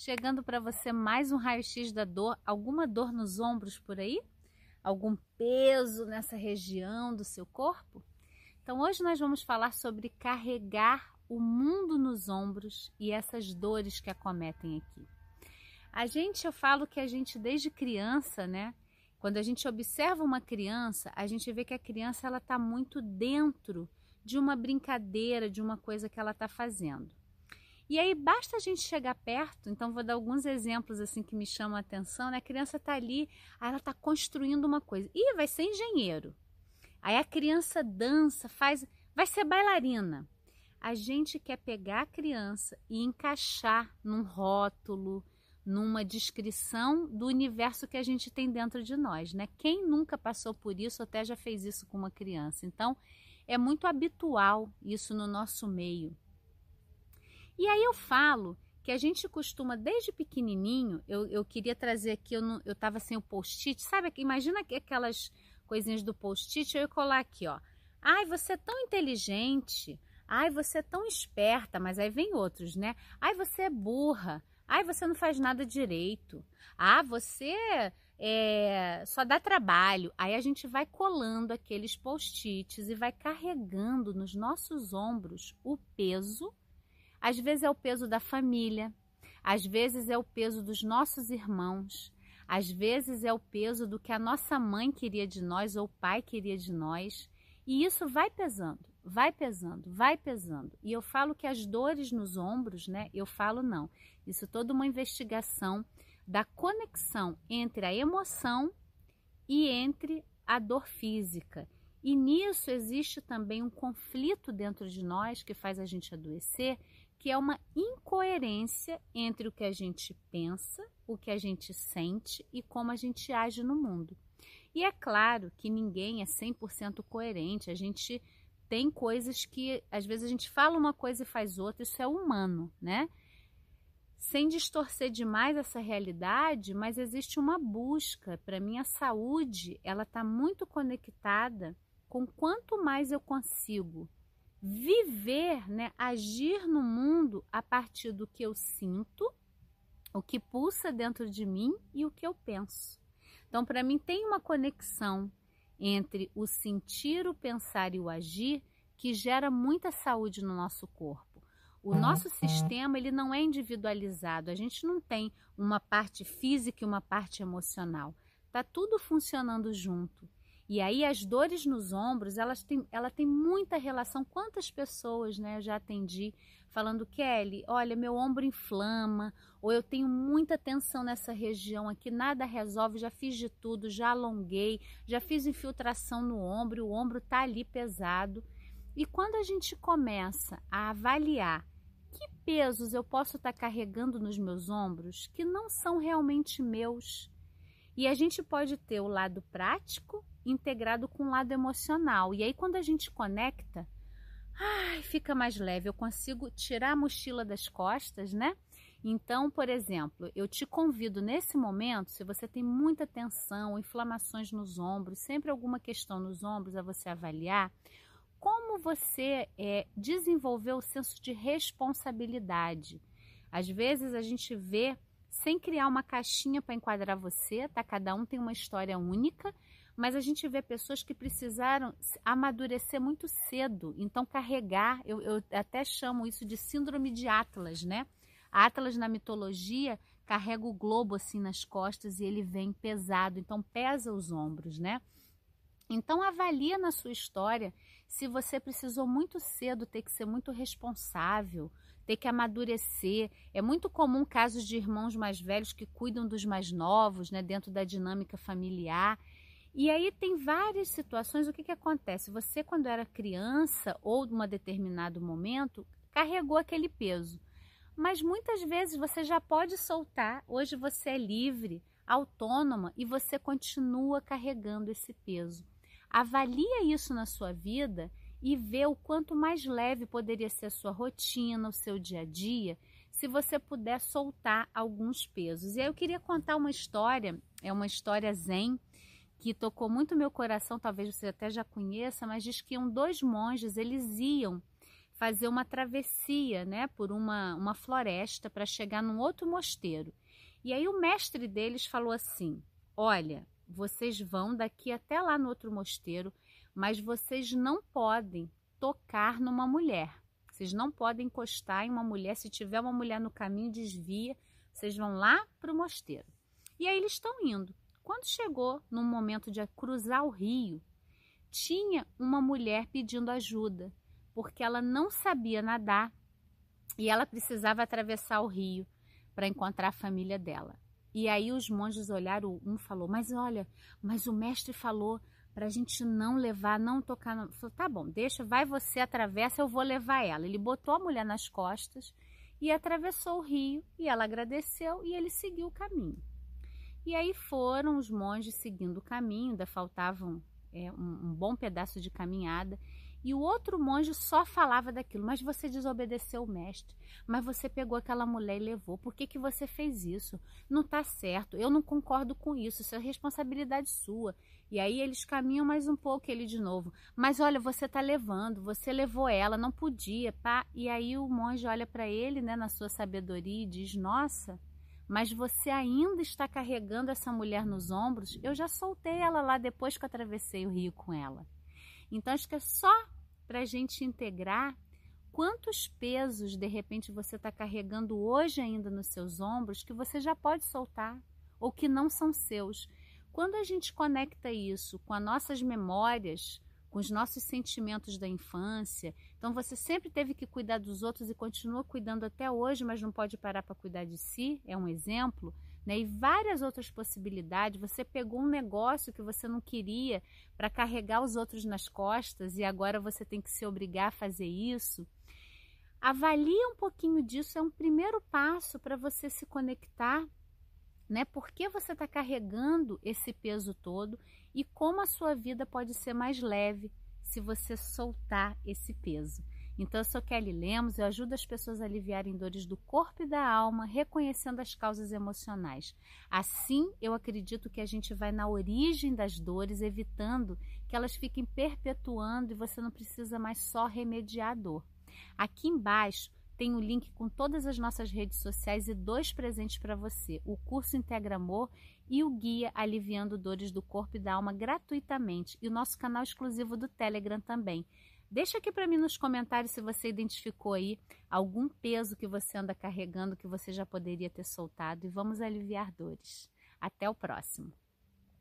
chegando para você mais um raio-x da dor. Alguma dor nos ombros por aí? Algum peso nessa região do seu corpo? Então, hoje nós vamos falar sobre carregar o mundo nos ombros e essas dores que acometem aqui. A gente, eu falo que a gente desde criança, né? Quando a gente observa uma criança, a gente vê que a criança ela está muito dentro de uma brincadeira, de uma coisa que ela está fazendo. E aí basta a gente chegar perto, então vou dar alguns exemplos assim que me chamam a atenção, né? A criança está ali, ela está construindo uma coisa. e vai ser engenheiro. Aí a criança dança, faz, vai ser bailarina. A gente quer pegar a criança e encaixar num rótulo, numa descrição do universo que a gente tem dentro de nós, né? Quem nunca passou por isso até já fez isso com uma criança. Então, é muito habitual isso no nosso meio. E aí eu falo que a gente costuma, desde pequenininho, eu, eu queria trazer aqui, eu estava sem o post-it, sabe? Imagina aquelas coisinhas do post-it, eu ia colar aqui, ó. Ai, você é tão inteligente. Ai, você é tão esperta, mas aí vem outros, né? Ai, você é burra. Ai, você não faz nada direito. Ah, você é, só dá trabalho. Aí a gente vai colando aqueles post-its e vai carregando nos nossos ombros o peso às vezes é o peso da família, às vezes é o peso dos nossos irmãos, às vezes é o peso do que a nossa mãe queria de nós ou o pai queria de nós. E isso vai pesando, vai pesando, vai pesando. E eu falo que as dores nos ombros, né? Eu falo não. Isso é toda uma investigação da conexão entre a emoção e entre a dor física. E nisso existe também um conflito dentro de nós que faz a gente adoecer, que é uma incoerência entre o que a gente pensa, o que a gente sente e como a gente age no mundo. E é claro que ninguém é 100% coerente, a gente tem coisas que às vezes a gente fala uma coisa e faz outra, isso é humano, né? Sem distorcer demais essa realidade, mas existe uma busca. Para mim, a saúde ela está muito conectada com quanto mais eu consigo viver, né, agir no mundo a partir do que eu sinto, o que pulsa dentro de mim e o que eu penso. Então, para mim, tem uma conexão entre o sentir, o pensar e o agir que gera muita saúde no nosso corpo. O nosso sistema ele não é individualizado. A gente não tem uma parte física e uma parte emocional. Tá tudo funcionando junto. E aí as dores nos ombros, elas têm, ela tem muita relação. Quantas pessoas, né, eu já atendi falando, Kelly, olha, meu ombro inflama, ou eu tenho muita tensão nessa região aqui, nada resolve, já fiz de tudo, já alonguei, já fiz infiltração no ombro, o ombro tá ali pesado. E quando a gente começa a avaliar que pesos eu posso estar tá carregando nos meus ombros que não são realmente meus, e a gente pode ter o lado prático integrado com o lado emocional. E aí, quando a gente conecta, ai, fica mais leve. Eu consigo tirar a mochila das costas, né? Então, por exemplo, eu te convido nesse momento, se você tem muita tensão, inflamações nos ombros, sempre alguma questão nos ombros a você avaliar, como você é, desenvolveu o senso de responsabilidade. Às vezes a gente vê sem criar uma caixinha para enquadrar você, tá? Cada um tem uma história única mas a gente vê pessoas que precisaram amadurecer muito cedo, então carregar, eu, eu até chamo isso de síndrome de Atlas, né? Atlas na mitologia carrega o globo assim nas costas e ele vem pesado, então pesa os ombros, né? Então avalia na sua história se você precisou muito cedo ter que ser muito responsável, ter que amadurecer. É muito comum casos de irmãos mais velhos que cuidam dos mais novos, né, dentro da dinâmica familiar. E aí tem várias situações. O que, que acontece? Você, quando era criança ou em um determinado momento, carregou aquele peso. Mas muitas vezes você já pode soltar. Hoje você é livre, autônoma e você continua carregando esse peso. Avalia isso na sua vida e vê o quanto mais leve poderia ser a sua rotina, o seu dia a dia, se você puder soltar alguns pesos. E aí eu queria contar uma história, é uma história zen que tocou muito meu coração, talvez você até já conheça, mas diz que iam dois monges, eles iam fazer uma travessia, né, por uma, uma floresta para chegar num outro mosteiro. E aí o mestre deles falou assim: Olha, vocês vão daqui até lá no outro mosteiro, mas vocês não podem tocar numa mulher. Vocês não podem encostar em uma mulher. Se tiver uma mulher no caminho, desvia. Vocês vão lá para o mosteiro. E aí eles estão indo. Quando chegou no momento de cruzar o rio, tinha uma mulher pedindo ajuda porque ela não sabia nadar e ela precisava atravessar o rio para encontrar a família dela. E aí os monges olharam, um falou, mas olha, mas o mestre falou para a gente não levar, não tocar. No... Falou, tá bom, deixa, vai você, atravessa, eu vou levar ela. Ele botou a mulher nas costas e atravessou o rio e ela agradeceu e ele seguiu o caminho. E aí foram os monges seguindo o caminho, ainda faltavam é, um, um bom pedaço de caminhada e o outro monge só falava daquilo. Mas você desobedeceu o mestre. Mas você pegou aquela mulher e levou. Por que, que você fez isso? Não está certo. Eu não concordo com isso. Isso é responsabilidade sua. E aí eles caminham mais um pouco ele de novo. Mas olha, você está levando. Você levou ela. Não podia, pá. E aí o monge olha para ele, né, na sua sabedoria e diz: Nossa. Mas você ainda está carregando essa mulher nos ombros? Eu já soltei ela lá depois que eu atravessei o rio com ela. Então, acho que é só para a gente integrar quantos pesos de repente você está carregando hoje ainda nos seus ombros que você já pode soltar ou que não são seus. Quando a gente conecta isso com as nossas memórias, com os nossos sentimentos da infância, então você sempre teve que cuidar dos outros e continua cuidando até hoje, mas não pode parar para cuidar de si, é um exemplo né? E várias outras possibilidades. Você pegou um negócio que você não queria para carregar os outros nas costas e agora você tem que se obrigar a fazer isso. Avalie um pouquinho disso, é um primeiro passo para você se conectar, né? Por que você está carregando esse peso todo e como a sua vida pode ser mais leve se você soltar esse peso. Então, eu sou Kelly Lemos, eu ajudo as pessoas a aliviarem dores do corpo e da alma, reconhecendo as causas emocionais. Assim, eu acredito que a gente vai na origem das dores, evitando que elas fiquem perpetuando e você não precisa mais só remediar a dor. Aqui embaixo tem o um link com todas as nossas redes sociais e dois presentes para você: o curso Integra Amor e o guia Aliviando Dores do Corpo e da Alma gratuitamente, e o nosso canal exclusivo do Telegram também. Deixa aqui para mim nos comentários se você identificou aí algum peso que você anda carregando que você já poderia ter soltado e vamos aliviar dores. Até o próximo.